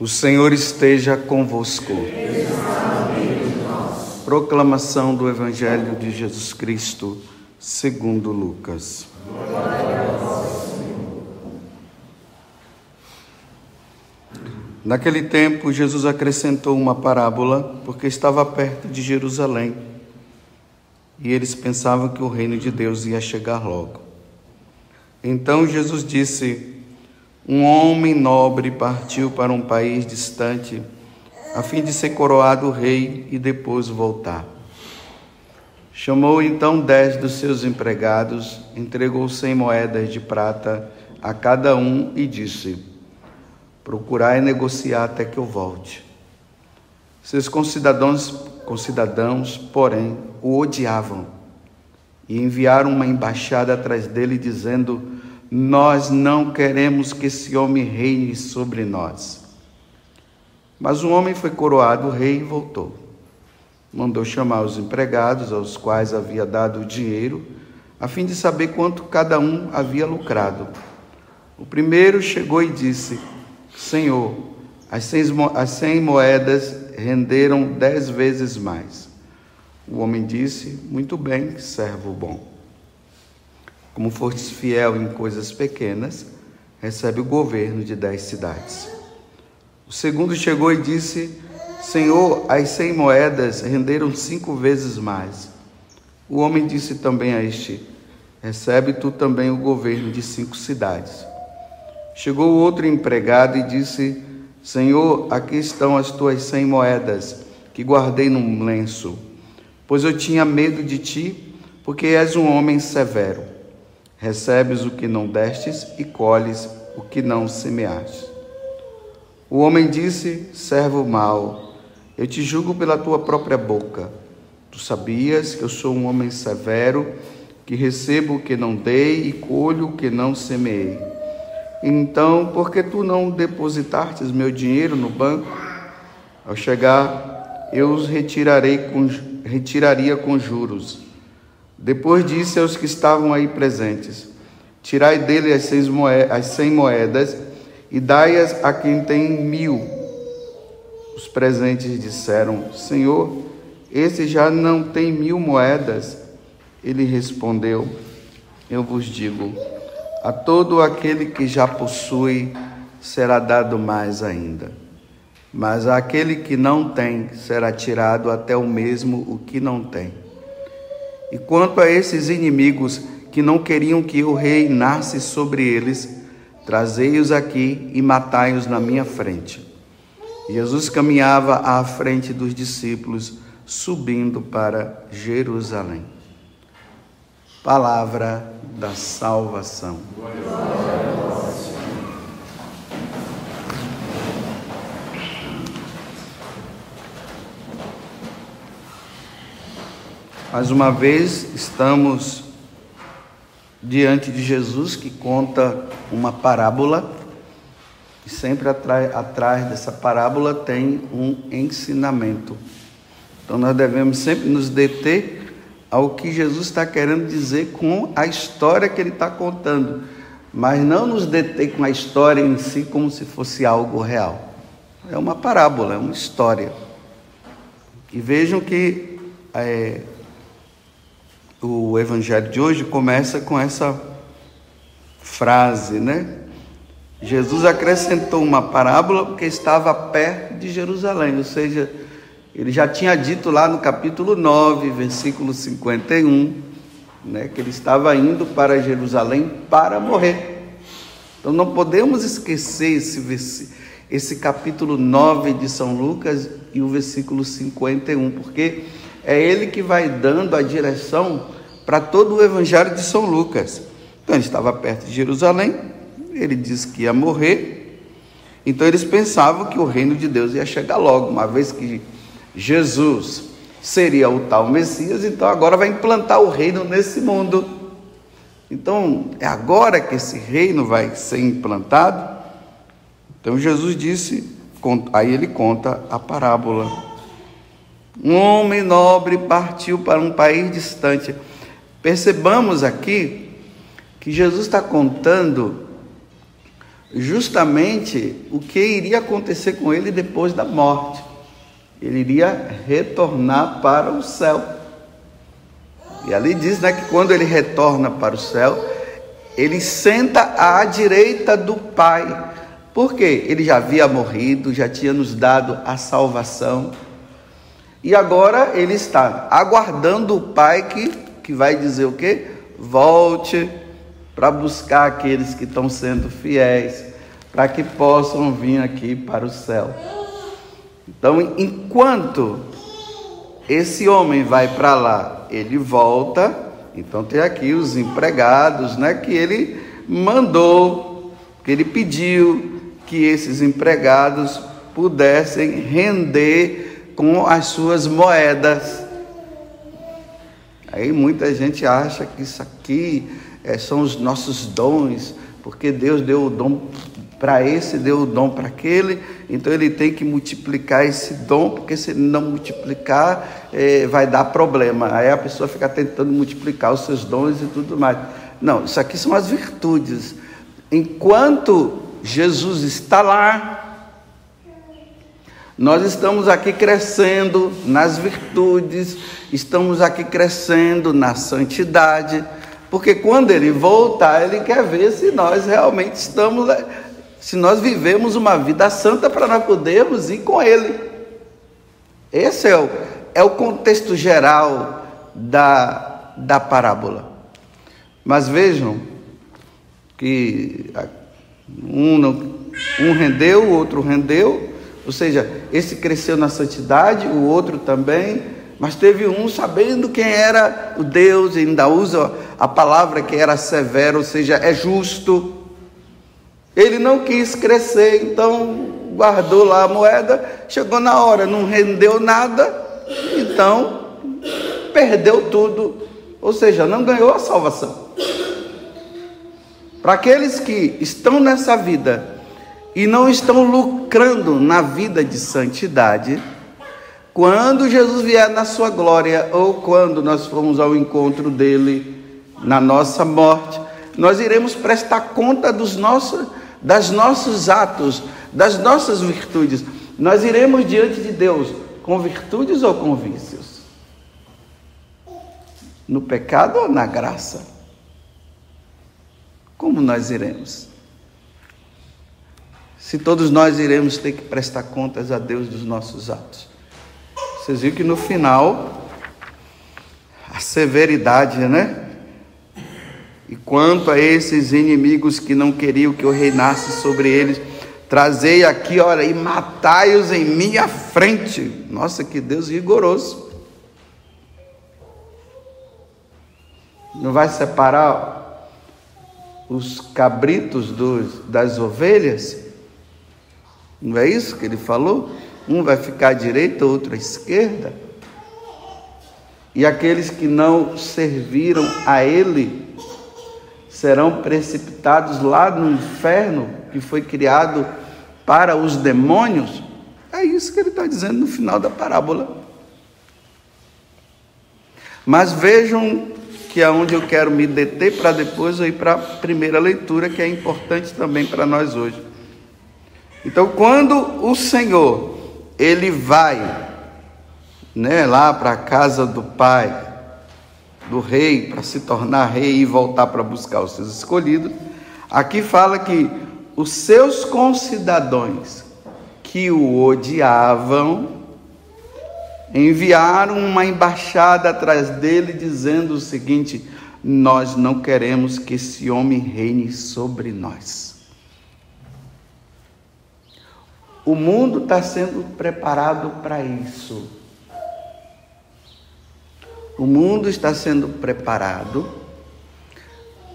O Senhor esteja convosco. Proclamação do Evangelho de Jesus Cristo, segundo Lucas. Naquele tempo, Jesus acrescentou uma parábola, porque estava perto de Jerusalém e eles pensavam que o reino de Deus ia chegar logo. Então Jesus disse: Um homem nobre partiu para um país distante, a fim de ser coroado rei e depois voltar. Chamou então dez dos seus empregados, entregou cem moedas de prata a cada um e disse: Procurai negociar até que eu volte. Seus concidadãos, concidadãos, porém, o odiavam e enviaram uma embaixada atrás dele, dizendo: Nós não queremos que esse homem reine sobre nós. Mas o homem foi coroado rei e voltou. Mandou chamar os empregados, aos quais havia dado o dinheiro, a fim de saber quanto cada um havia lucrado. O primeiro chegou e disse: Senhor, as cem moedas renderam dez vezes mais. O homem disse: Muito bem, servo bom. Como fostes fiel em coisas pequenas, recebe o governo de dez cidades. O segundo chegou e disse: Senhor, as cem moedas renderam cinco vezes mais. O homem disse também a este: Recebe tu também o governo de cinco cidades. Chegou outro empregado e disse: Senhor, aqui estão as tuas cem moedas que guardei num lenço, pois eu tinha medo de ti, porque és um homem severo. Recebes o que não destes e colhes o que não semeaste. O homem disse: Servo mau, eu te julgo pela tua própria boca. Tu sabias que eu sou um homem severo, que recebo o que não dei e colho o que não semeei. Então, por que tu não depositastes meu dinheiro no banco? Ao chegar, eu os retirarei com, retiraria com juros. Depois disse aos que estavam aí presentes: Tirai dele as, moedas, as cem moedas e dai-as a quem tem mil. Os presentes disseram: Senhor, esse já não tem mil moedas. Ele respondeu: Eu vos digo a todo aquele que já possui será dado mais ainda. Mas àquele que não tem será tirado até o mesmo o que não tem. E quanto a esses inimigos que não queriam que eu reinasse sobre eles, trazei-os aqui e matai-os na minha frente. Jesus caminhava à frente dos discípulos, subindo para Jerusalém. Palavra da salvação. Mais uma vez estamos diante de Jesus que conta uma parábola e sempre atrás, atrás dessa parábola tem um ensinamento. Então nós devemos sempre nos deter ao que Jesus está querendo dizer com a história que ele está contando, mas não nos deter com a história em si como se fosse algo real. É uma parábola, é uma história. E vejam que é, o evangelho de hoje começa com essa frase, né? Jesus acrescentou uma parábola porque estava perto de Jerusalém, ou seja, ele já tinha dito lá no capítulo 9, versículo 51, né, que ele estava indo para Jerusalém para morrer. Então não podemos esquecer esse, esse capítulo 9 de São Lucas e o versículo 51, porque é ele que vai dando a direção para todo o evangelho de São Lucas. Então ele estava perto de Jerusalém, ele disse que ia morrer, então eles pensavam que o reino de Deus ia chegar logo, uma vez que Jesus seria o tal Messias, então agora vai implantar o reino nesse mundo. Então, é agora que esse reino vai ser implantado. Então, Jesus disse, aí ele conta a parábola. Um homem nobre partiu para um país distante. Percebamos aqui que Jesus está contando justamente o que iria acontecer com ele depois da morte. Ele iria retornar para o céu. E ali diz né, que quando ele retorna para o céu, ele senta à direita do Pai. Por quê? Ele já havia morrido, já tinha nos dado a salvação. E agora ele está aguardando o Pai que, que vai dizer o quê? Volte para buscar aqueles que estão sendo fiéis, para que possam vir aqui para o céu. Então, enquanto esse homem vai para lá, ele volta. Então tem aqui os empregados, né, que ele mandou, que ele pediu que esses empregados pudessem render com as suas moedas. Aí muita gente acha que isso aqui é, são os nossos dons, porque Deus deu o dom para esse, deu o dom para aquele, então ele tem que multiplicar esse dom, porque se ele não multiplicar, é, vai dar problema. Aí a pessoa fica tentando multiplicar os seus dons e tudo mais. Não, isso aqui são as virtudes. Enquanto Jesus está lá, nós estamos aqui crescendo nas virtudes, estamos aqui crescendo na santidade, porque quando ele voltar, ele quer ver se nós realmente estamos, se nós vivemos uma vida santa para nós podermos ir com ele. Esse é o, é o contexto geral da, da parábola. Mas vejam que um, um rendeu, o outro rendeu, ou seja, esse cresceu na santidade, o outro também, mas teve um sabendo quem era o Deus, ainda usa a palavra que era severo, ou seja, é justo. Ele não quis crescer, então guardou lá a moeda, chegou na hora, não rendeu nada, então perdeu tudo, ou seja, não ganhou a salvação. Para aqueles que estão nessa vida e não estão lucrando na vida de santidade, quando Jesus vier na sua glória ou quando nós formos ao encontro dele na nossa morte, nós iremos prestar conta dos nossos, das nossos atos, das nossas virtudes. Nós iremos diante de Deus com virtudes ou com vícios? No pecado ou na graça? Como nós iremos? Se todos nós iremos ter que prestar contas a Deus dos nossos atos. Vocês viram que no final, a severidade, né? E quanto a esses inimigos que não queriam que eu reinasse sobre eles, trazei aqui, olha, e matai-os em minha frente. Nossa, que Deus rigoroso. Não vai separar os cabritos dos, das ovelhas? Não é isso que ele falou? Um vai ficar à direita, outro à esquerda. E aqueles que não serviram a ele serão precipitados lá no inferno que foi criado para os demônios. É isso que ele está dizendo no final da parábola. Mas vejam que é onde eu quero me deter para depois eu ir para a primeira leitura, que é importante também para nós hoje. Então, quando o Senhor ele vai, né, lá para a casa do pai, do rei, para se tornar rei e voltar para buscar os seus escolhidos, aqui fala que os seus concidadãos que o odiavam enviaram uma embaixada atrás dele dizendo o seguinte: Nós não queremos que esse homem reine sobre nós. O mundo está sendo preparado para isso. O mundo está sendo preparado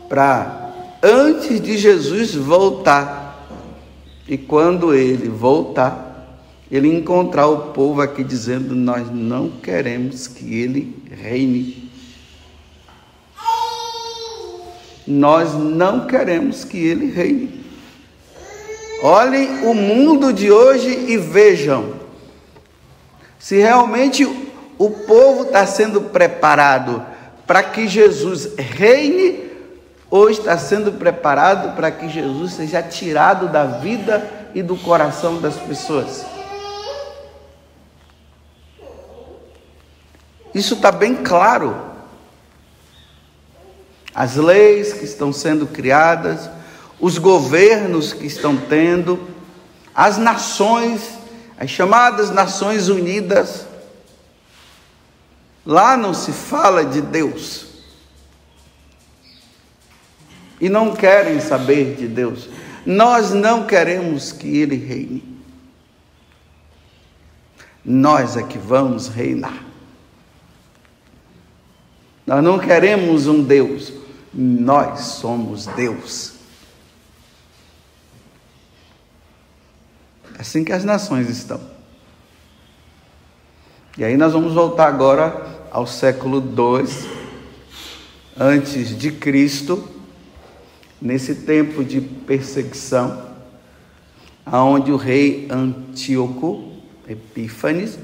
para, antes de Jesus voltar, e quando ele voltar, ele encontrar o povo aqui dizendo: Nós não queremos que ele reine. Nós não queremos que ele reine. Olhem o mundo de hoje e vejam se realmente o povo está sendo preparado para que Jesus reine hoje está sendo preparado para que Jesus seja tirado da vida e do coração das pessoas. Isso está bem claro. As leis que estão sendo criadas, os governos que estão tendo, as nações, as chamadas Nações Unidas. Lá não se fala de Deus. E não querem saber de Deus. Nós não queremos que Ele reine. Nós é que vamos reinar. Nós não queremos um Deus, nós somos Deus. Assim que as nações estão. E aí nós vamos voltar agora ao século II antes de Cristo, nesse tempo de perseguição, aonde o rei Antíoco Epífanes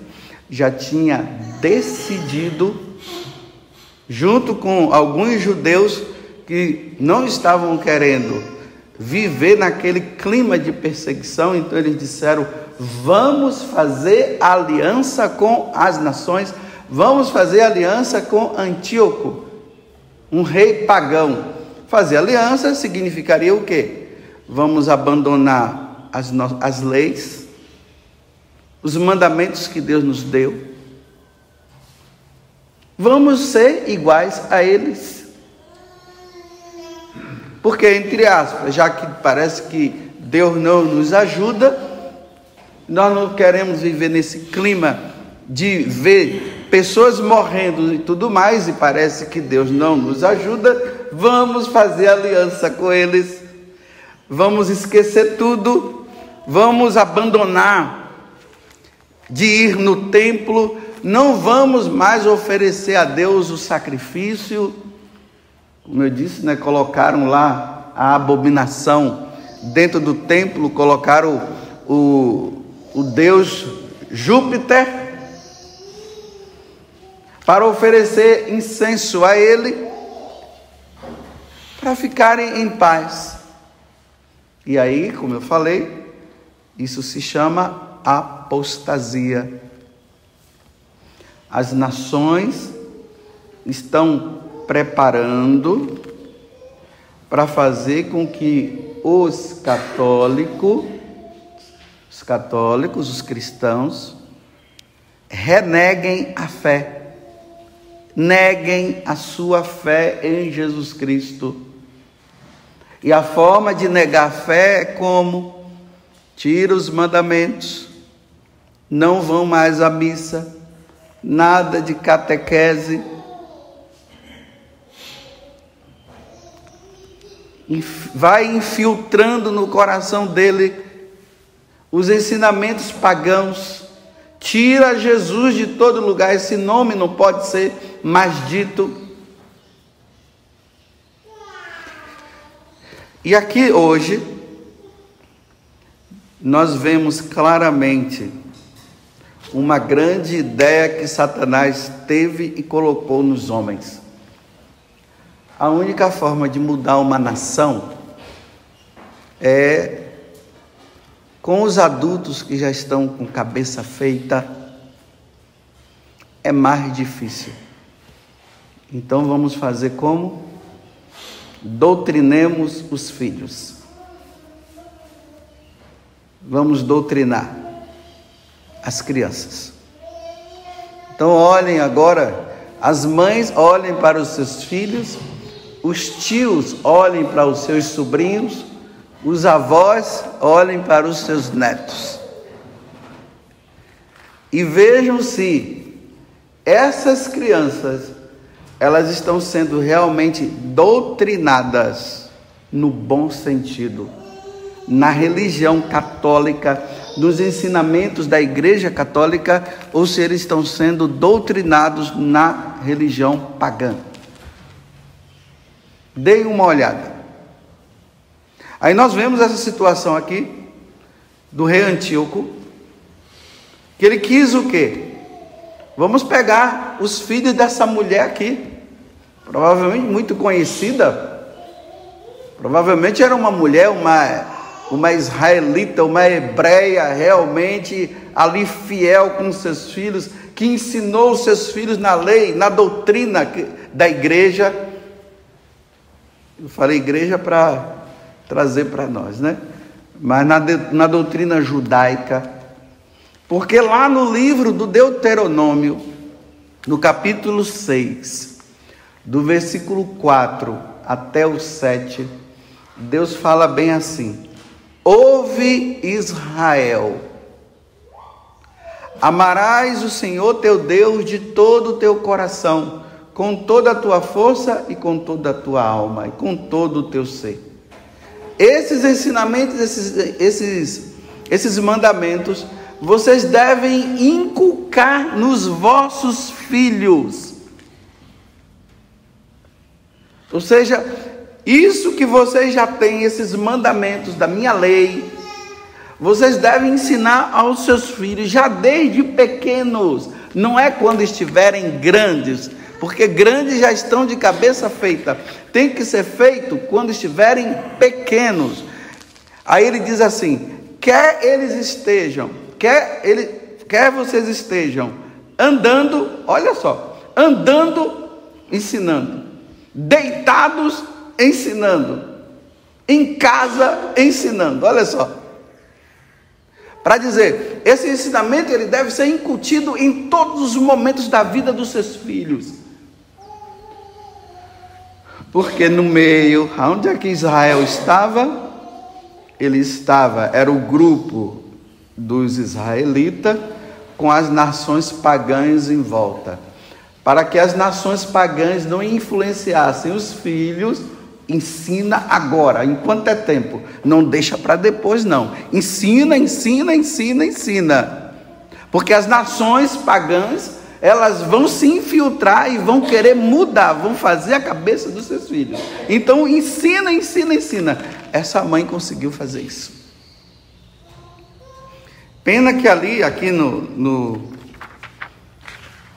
já tinha decidido junto com alguns judeus que não estavam querendo viver naquele clima de perseguição, então eles disseram: vamos fazer aliança com as nações, vamos fazer aliança com Antíoco, um rei pagão. Fazer aliança significaria o quê? Vamos abandonar as, as leis, os mandamentos que Deus nos deu, vamos ser iguais a eles. Porque, entre aspas, já que parece que Deus não nos ajuda, nós não queremos viver nesse clima de ver pessoas morrendo e tudo mais, e parece que Deus não nos ajuda, vamos fazer aliança com eles, vamos esquecer tudo, vamos abandonar de ir no templo. Não vamos mais oferecer a Deus o sacrifício. Como eu disse, né, colocaram lá a abominação dentro do templo, colocaram o, o, o Deus Júpiter para oferecer incenso a ele, para ficarem em paz. E aí, como eu falei, isso se chama apostasia. As nações estão preparando para fazer com que os católicos, os católicos, os cristãos, reneguem a fé, neguem a sua fé em Jesus Cristo. E a forma de negar a fé é como? Tira os mandamentos, não vão mais à missa, nada de catequese. Vai infiltrando no coração dele os ensinamentos pagãos. Tira Jesus de todo lugar, esse nome não pode ser mais dito. E aqui hoje, nós vemos claramente uma grande ideia que Satanás teve e colocou nos homens. A única forma de mudar uma nação é com os adultos que já estão com cabeça feita, é mais difícil. Então vamos fazer como? Doutrinemos os filhos. Vamos doutrinar as crianças. Então, olhem agora, as mães olhem para os seus filhos, os tios olhem para os seus sobrinhos, os avós olhem para os seus netos. E vejam se essas crianças elas estão sendo realmente doutrinadas no bom sentido, na religião católica nos ensinamentos da Igreja Católica ou se eles estão sendo doutrinados na religião pagã. Deem uma olhada. Aí nós vemos essa situação aqui do rei Antíoco, que ele quis o quê? Vamos pegar os filhos dessa mulher aqui, provavelmente muito conhecida, Provavelmente era uma mulher, uma, uma israelita, uma hebreia, realmente ali fiel com seus filhos, que ensinou seus filhos na lei, na doutrina da igreja. Eu falei igreja para trazer para nós, né? Mas na, na doutrina judaica, porque lá no livro do Deuteronômio, no capítulo 6, do versículo 4 até o 7, Deus fala bem assim: Ouve Israel, amarás o Senhor teu Deus de todo o teu coração, com toda a tua força e com toda a tua alma e com todo o teu ser. Esses ensinamentos, esses, esses, esses mandamentos, vocês devem inculcar nos vossos filhos. Ou seja, isso que vocês já têm, esses mandamentos da minha lei, vocês devem ensinar aos seus filhos já desde pequenos, não é quando estiverem grandes, porque grandes já estão de cabeça feita. Tem que ser feito quando estiverem pequenos. Aí ele diz assim: quer eles estejam, quer ele, quer vocês estejam andando, olha só, andando, ensinando, deitados ensinando, em casa ensinando. Olha só. Para dizer, esse ensinamento ele deve ser incutido em todos os momentos da vida dos seus filhos. Porque no meio, onde é que Israel estava? Ele estava, era o grupo dos israelitas com as nações pagãs em volta, para que as nações pagãs não influenciassem os filhos Ensina agora, enquanto é tempo. Não deixa para depois, não. Ensina, ensina, ensina, ensina. Porque as nações pagãs, elas vão se infiltrar e vão querer mudar, vão fazer a cabeça dos seus filhos. Então, ensina, ensina, ensina. Essa mãe conseguiu fazer isso. Pena que ali, aqui no, no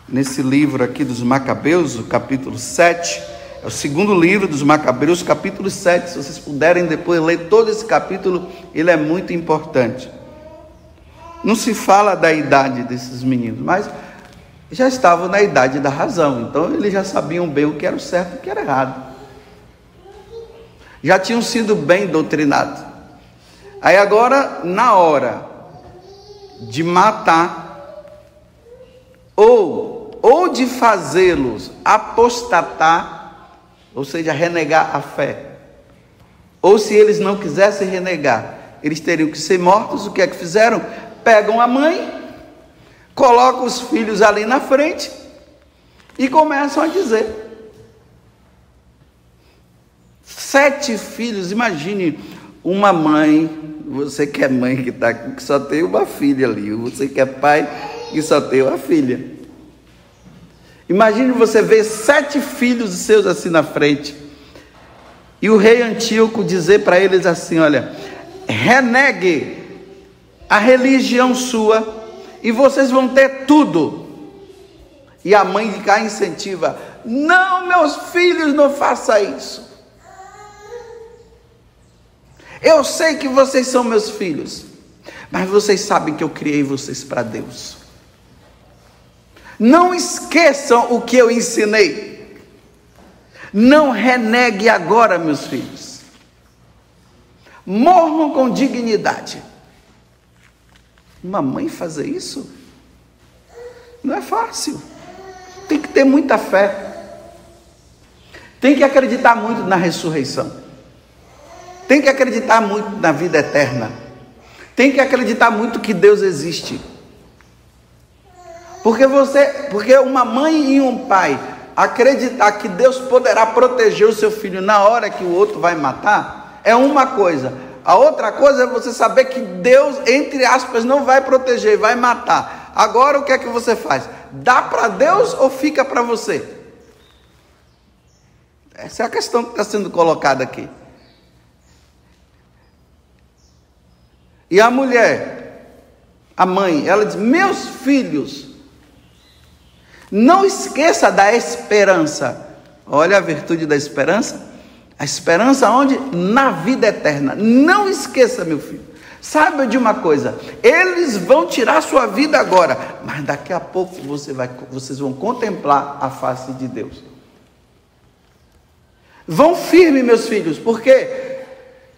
nesse livro aqui dos Macabeus, o capítulo 7, é o segundo livro dos Macabeus, capítulo 7. Se vocês puderem depois ler todo esse capítulo, ele é muito importante. Não se fala da idade desses meninos, mas já estavam na idade da razão, então eles já sabiam bem o que era o certo e o que era errado. Já tinham sido bem doutrinados. Aí agora, na hora de matar, ou, ou de fazê-los apostatar, ou seja, renegar a fé. Ou se eles não quisessem renegar, eles teriam que ser mortos. O que é que fizeram? Pegam a mãe, colocam os filhos ali na frente e começam a dizer. Sete filhos, imagine uma mãe, você que é mãe que está aqui, que só tem uma filha ali, você que é pai que só tem uma filha. Imagine você ver sete filhos seus assim na frente. E o rei Antíoco dizer para eles assim: olha, renegue a religião sua e vocês vão ter tudo. E a mãe de cá incentiva: não, meus filhos, não faça isso. Eu sei que vocês são meus filhos, mas vocês sabem que eu criei vocês para Deus. Não esqueçam o que eu ensinei. Não renegue agora, meus filhos. Morram com dignidade. Uma mãe fazer isso? Não é fácil. Tem que ter muita fé. Tem que acreditar muito na ressurreição. Tem que acreditar muito na vida eterna. Tem que acreditar muito que Deus existe. Porque você, porque uma mãe e um pai acreditar que Deus poderá proteger o seu filho na hora que o outro vai matar, é uma coisa. A outra coisa é você saber que Deus, entre aspas, não vai proteger, vai matar. Agora o que é que você faz? Dá para Deus ou fica para você? Essa é a questão que está sendo colocada aqui. E a mulher, a mãe, ela diz: Meus filhos não esqueça da esperança. Olha a virtude da esperança. A esperança onde? Na vida eterna. Não esqueça, meu filho. Saiba de uma coisa, eles vão tirar sua vida agora, mas daqui a pouco você vai, vocês vão contemplar a face de Deus. Vão firme, meus filhos, porque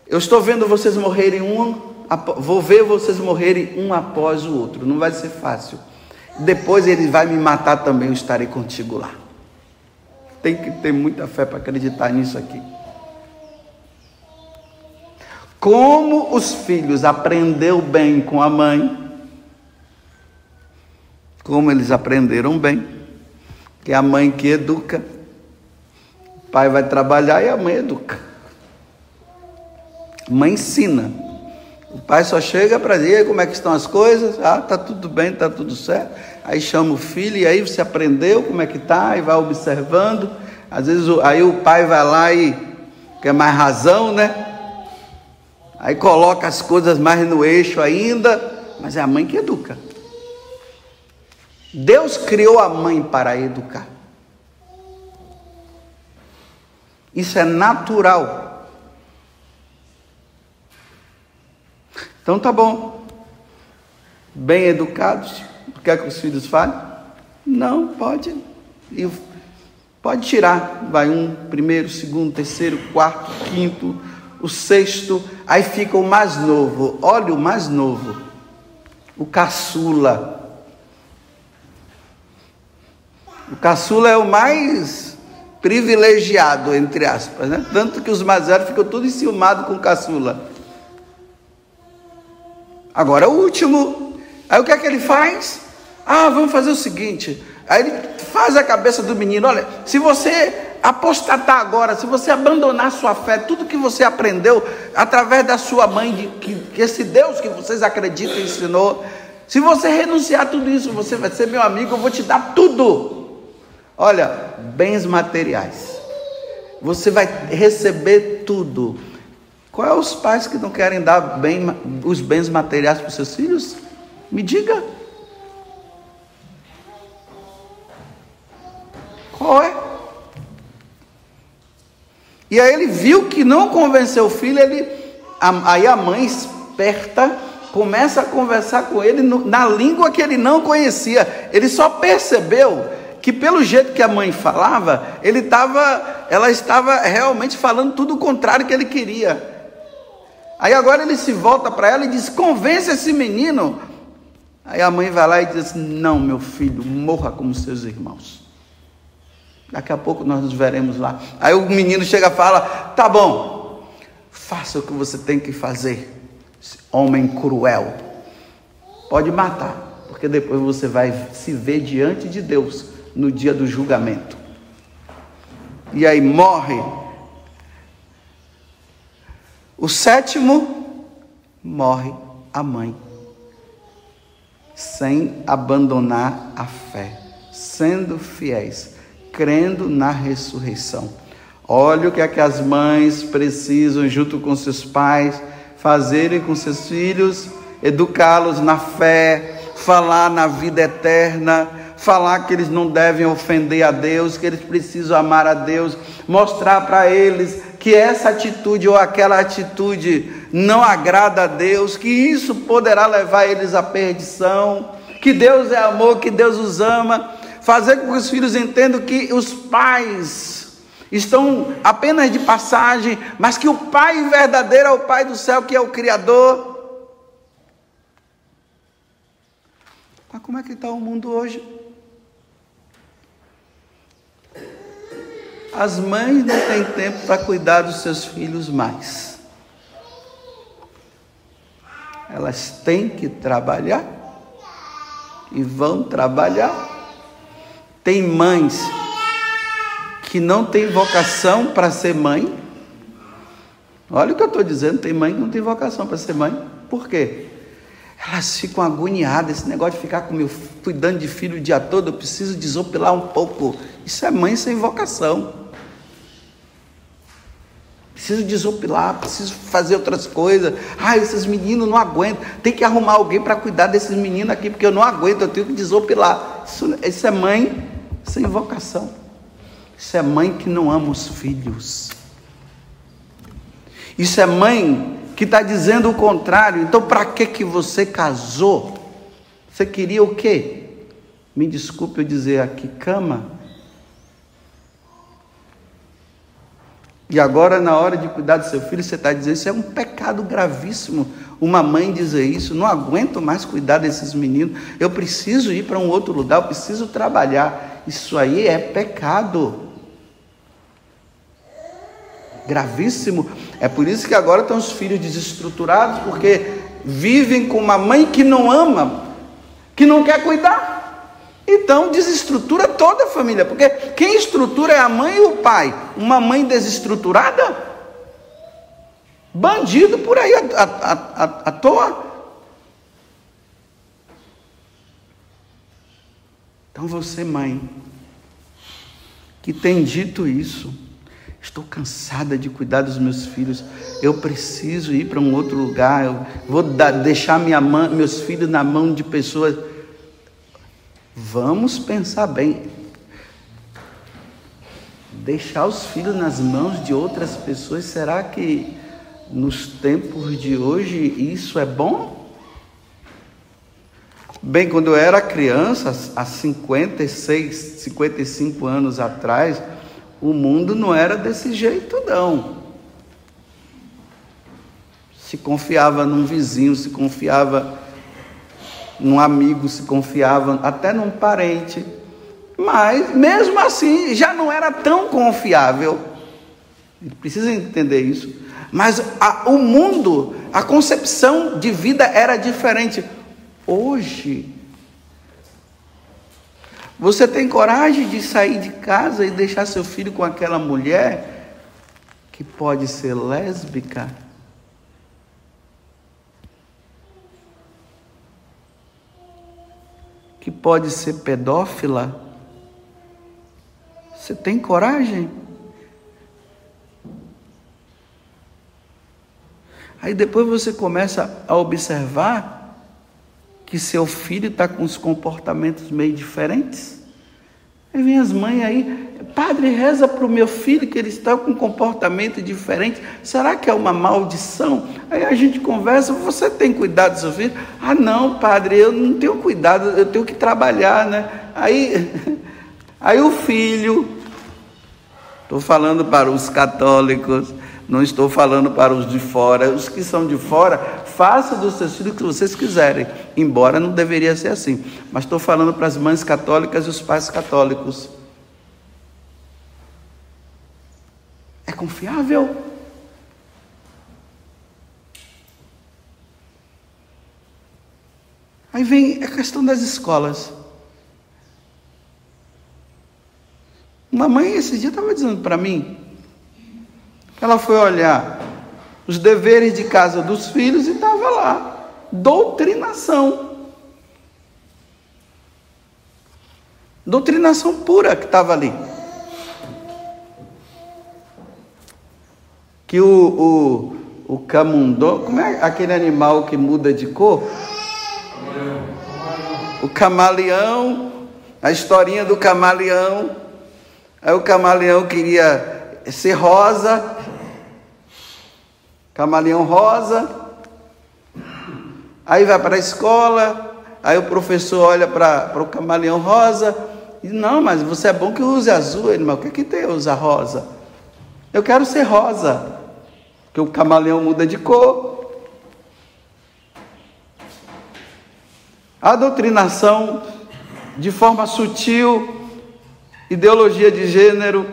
eu estou vendo vocês morrerem um, vou ver vocês morrerem um após o outro. Não vai ser fácil. Depois ele vai me matar também, eu estarei contigo lá. Tem que ter muita fé para acreditar nisso aqui. Como os filhos aprendeu bem com a mãe, como eles aprenderam bem, que é a mãe que educa, o pai vai trabalhar e a mãe educa. A mãe ensina. O pai só chega para dizer como é que estão as coisas, ah, tá tudo bem, tá tudo certo. Aí chama o filho e aí você aprendeu como é que tá e vai observando. Às vezes aí o pai vai lá e quer mais razão, né? Aí coloca as coisas mais no eixo ainda, mas é a mãe que educa. Deus criou a mãe para educar. Isso é natural. Então tá bom. Bem educados, quer que os filhos falem? Não, pode. Pode tirar. Vai um, primeiro, segundo, terceiro, quarto, quinto o sexto, aí fica o mais novo. Olha o mais novo, o caçula. O caçula é o mais privilegiado, entre aspas, né? Tanto que os mais velhos ficam tudo enciumados com o caçula. Agora, o último, aí o que é que ele faz? Ah, vamos fazer o seguinte. Aí ele faz a cabeça do menino: olha, se você apostatar agora, se você abandonar sua fé, tudo que você aprendeu através da sua mãe, de, que, que esse Deus que vocês acreditam ensinou, se você renunciar a tudo isso, você vai ser meu amigo, eu vou te dar tudo. Olha, bens materiais. Você vai receber tudo. Qual é os pais que não querem dar bem, os bens materiais para os seus filhos? Me diga. Qual é? E aí ele viu que não convenceu o filho, ele, aí a mãe esperta começa a conversar com ele na língua que ele não conhecia. Ele só percebeu que pelo jeito que a mãe falava, ele estava, ela estava realmente falando tudo o contrário que ele queria. Aí agora ele se volta para ela e diz: "Convence esse menino". Aí a mãe vai lá e diz: "Não, meu filho, morra como seus irmãos". Daqui a pouco nós nos veremos lá. Aí o menino chega e fala: Tá bom, faça o que você tem que fazer, homem cruel. Pode matar, porque depois você vai se ver diante de Deus no dia do julgamento. E aí morre. O sétimo, morre a mãe, sem abandonar a fé, sendo fiéis crendo na ressurreição. Olha o que é que as mães precisam, junto com seus pais, fazerem com seus filhos, educá-los na fé, falar na vida eterna, falar que eles não devem ofender a Deus, que eles precisam amar a Deus, mostrar para eles que essa atitude ou aquela atitude não agrada a Deus, que isso poderá levar eles à perdição, que Deus é amor, que Deus os ama fazer com que os filhos entendam que os pais estão apenas de passagem, mas que o Pai verdadeiro é o Pai do céu, que é o Criador. Mas como é que está o mundo hoje? As mães não têm tempo para cuidar dos seus filhos mais. Elas têm que trabalhar e vão trabalhar tem mães que não têm vocação para ser mãe. Olha o que eu estou dizendo: tem mãe que não tem vocação para ser mãe. Por quê? Elas ficam agoniadas. Esse negócio de ficar com meu, cuidando de filho o dia todo, eu preciso desopilar um pouco. Isso é mãe sem vocação. Preciso desopilar, preciso fazer outras coisas. Ah, esses meninos não aguentam. Tem que arrumar alguém para cuidar desses meninos aqui, porque eu não aguento, eu tenho que desopilar. Isso, isso é mãe sem vocação. Isso é mãe que não ama os filhos. Isso é mãe que está dizendo o contrário. Então, para que que você casou? Você queria o quê? Me desculpe eu dizer aqui, cama. E agora, na hora de cuidar do seu filho, você está dizendo isso é um pecado gravíssimo. Uma mãe dizer isso, não aguento mais cuidar desses meninos, eu preciso ir para um outro lugar, eu preciso trabalhar. Isso aí é pecado. Gravíssimo. É por isso que agora estão os filhos desestruturados, porque vivem com uma mãe que não ama, que não quer cuidar. Então desestrutura toda a família, porque quem estrutura é a mãe e o pai. Uma mãe desestruturada, bandido por aí à, à, à, à toa. Então você, mãe, que tem dito isso, estou cansada de cuidar dos meus filhos, eu preciso ir para um outro lugar, eu vou dar, deixar minha mãe, meus filhos na mão de pessoas Vamos pensar bem. Deixar os filhos nas mãos de outras pessoas, será que nos tempos de hoje isso é bom? Bem, quando eu era criança, há 56, 55 anos atrás, o mundo não era desse jeito, não. Se confiava num vizinho, se confiava num amigo se confiava, até num parente. Mas, mesmo assim, já não era tão confiável. Precisa entender isso. Mas a, o mundo, a concepção de vida era diferente. Hoje, você tem coragem de sair de casa e deixar seu filho com aquela mulher que pode ser lésbica? que pode ser pedófila? Você tem coragem? Aí depois você começa a observar que seu filho está com os comportamentos meio diferentes. Aí vem as mães aí, Padre, reza para o meu filho que ele está com um comportamento diferente. Será que é uma maldição? Aí a gente conversa, você tem cuidado do seu filho? Ah, não, padre, eu não tenho cuidado, eu tenho que trabalhar, né? Aí, aí o filho, estou falando para os católicos, não estou falando para os de fora. Os que são de fora, façam dos seus filhos o que vocês quiserem, embora não deveria ser assim. Mas estou falando para as mães católicas e os pais católicos. É confiável? Aí vem a questão das escolas. Uma mãe esse dia estava dizendo para mim, ela foi olhar os deveres de casa dos filhos e estava lá, doutrinação. Doutrinação pura que estava ali. que o, o, o camundô, como é aquele animal que muda de cor? O camaleão, a historinha do camaleão. Aí o camaleão queria ser rosa, camaleão rosa. Aí vai para a escola, aí o professor olha para o camaleão rosa e não, mas você é bom que use azul. Mas o que, que tem usar rosa? Eu quero ser rosa que o camaleão muda de cor. A doutrinação, de forma sutil, ideologia de gênero,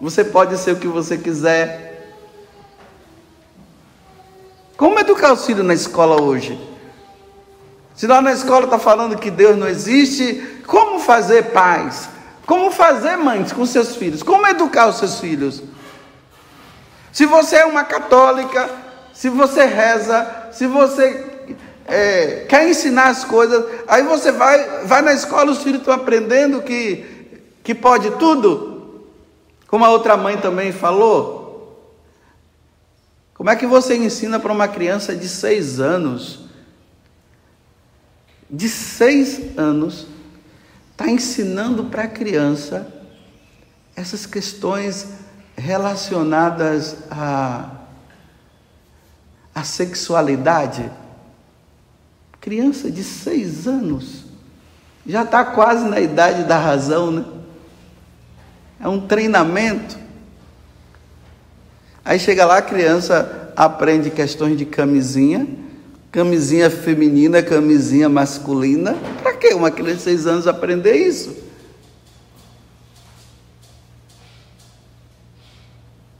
você pode ser o que você quiser. Como educar os filhos na escola hoje? Se lá na escola está falando que Deus não existe, como fazer pais? Como fazer mães com seus filhos? Como educar os seus filhos? Se você é uma católica, se você reza, se você é, quer ensinar as coisas, aí você vai, vai na escola, os filhos estão aprendendo que, que pode tudo, como a outra mãe também falou. Como é que você ensina para uma criança de seis anos? De seis anos, está ensinando para a criança essas questões relacionadas a a sexualidade. Criança de seis anos já está quase na idade da razão, né? É um treinamento. Aí chega lá, a criança aprende questões de camisinha, camisinha feminina, camisinha masculina. Para que uma criança de seis anos aprender isso?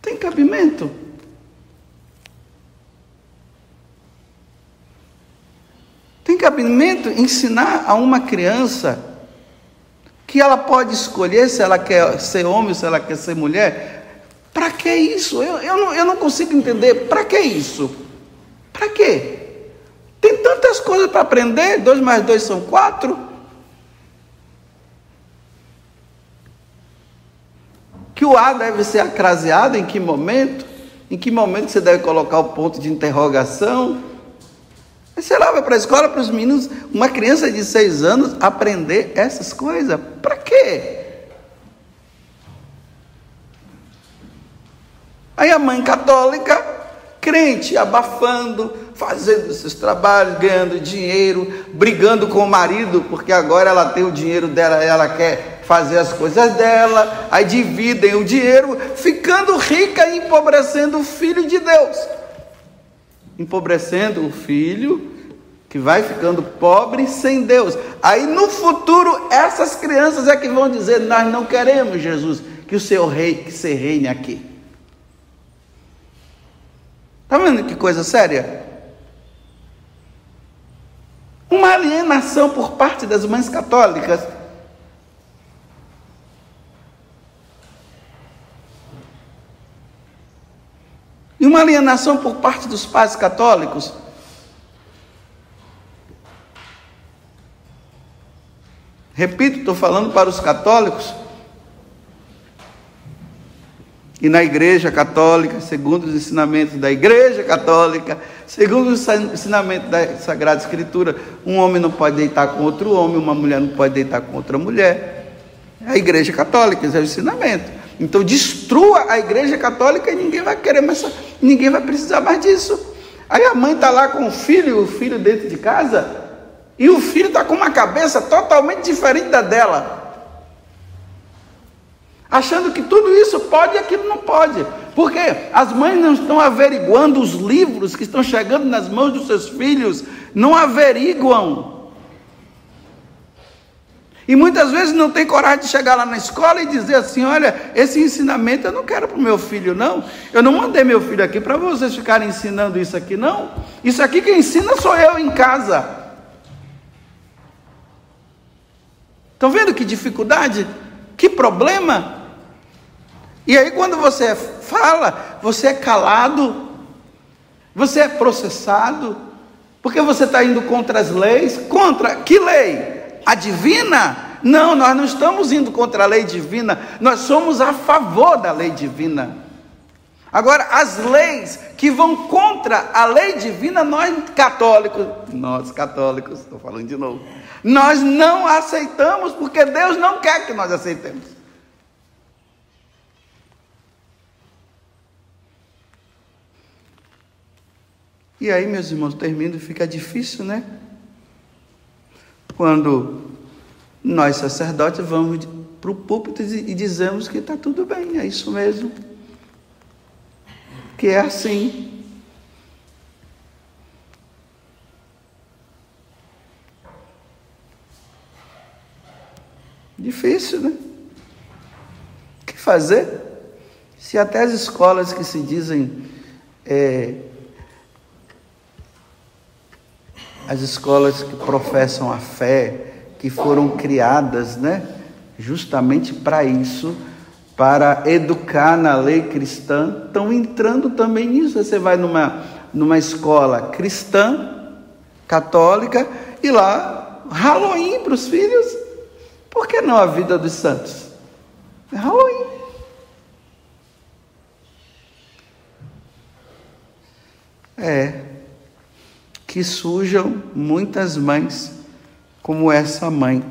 Tem cabimento? Tem cabimento ensinar a uma criança que ela pode escolher se ela quer ser homem se ela quer ser mulher? Para que isso? Eu, eu, não, eu não consigo entender. Para que isso? Para quê? Tem tantas coisas para aprender. Dois mais dois são quatro. Que o A deve ser acraseado em que momento? Em que momento você deve colocar o ponto de interrogação? Você lá vai para a escola para os meninos, uma criança de seis anos, aprender essas coisas. Para quê? Aí a mãe católica, crente, abafando, fazendo seus trabalhos, ganhando dinheiro, brigando com o marido, porque agora ela tem o dinheiro dela, ela quer fazer as coisas dela, aí dividem o dinheiro, ficando rica e empobrecendo o filho de Deus empobrecendo o filho, que vai ficando pobre sem Deus. Aí no futuro, essas crianças é que vão dizer: Nós não queremos, Jesus, que o Senhor rei, que você reine aqui. Está vendo que coisa séria? Uma alienação por parte das mães católicas E uma alienação por parte dos pais católicos. Repito, estou falando para os católicos. E na Igreja Católica, segundo os ensinamentos da Igreja Católica, segundo os ensinamentos da Sagrada Escritura, um homem não pode deitar com outro homem, uma mulher não pode deitar com outra mulher. É a Igreja Católica, esse é o ensinamento. Então destrua a igreja católica e ninguém vai querer mais, ninguém vai precisar mais disso. Aí a mãe está lá com o filho, o filho dentro de casa, e o filho está com uma cabeça totalmente diferente da dela. Achando que tudo isso pode e aquilo não pode. Porque as mães não estão averiguando os livros que estão chegando nas mãos dos seus filhos, não averiguam. E muitas vezes não tem coragem de chegar lá na escola e dizer assim: olha, esse ensinamento eu não quero para o meu filho, não. Eu não mandei meu filho aqui para vocês ficarem ensinando isso aqui, não. Isso aqui quem ensina sou eu em casa. Estão vendo que dificuldade? Que problema? E aí, quando você fala, você é calado, você é processado, porque você está indo contra as leis. Contra que lei? a divina? Não, nós não estamos indo contra a lei divina, nós somos a favor da lei divina. Agora, as leis que vão contra a lei divina, nós católicos, nós católicos, estou falando de novo, nós não aceitamos porque Deus não quer que nós aceitemos. E aí, meus irmãos, termino fica difícil, né? quando nós sacerdotes vamos para o púlpito e dizemos que está tudo bem, é isso mesmo. Que é assim. Difícil, né? O que fazer? Se até as escolas que se dizem é, as escolas que professam a fé, que foram criadas, né, justamente para isso, para educar na lei cristã, estão entrando também nisso. Você vai numa, numa escola cristã, católica, e lá, Halloween para os filhos, por que não a vida dos santos? É Halloween. É, que surjam muitas mães como essa mãe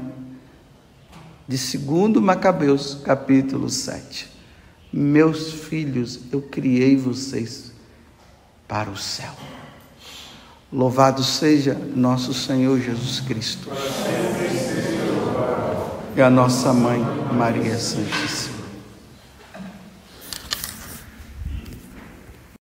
de 2 Macabeus, capítulo 7. Meus filhos, eu criei vocês para o céu. Louvado seja nosso Senhor Jesus Cristo. E a nossa mãe, Maria Santíssima.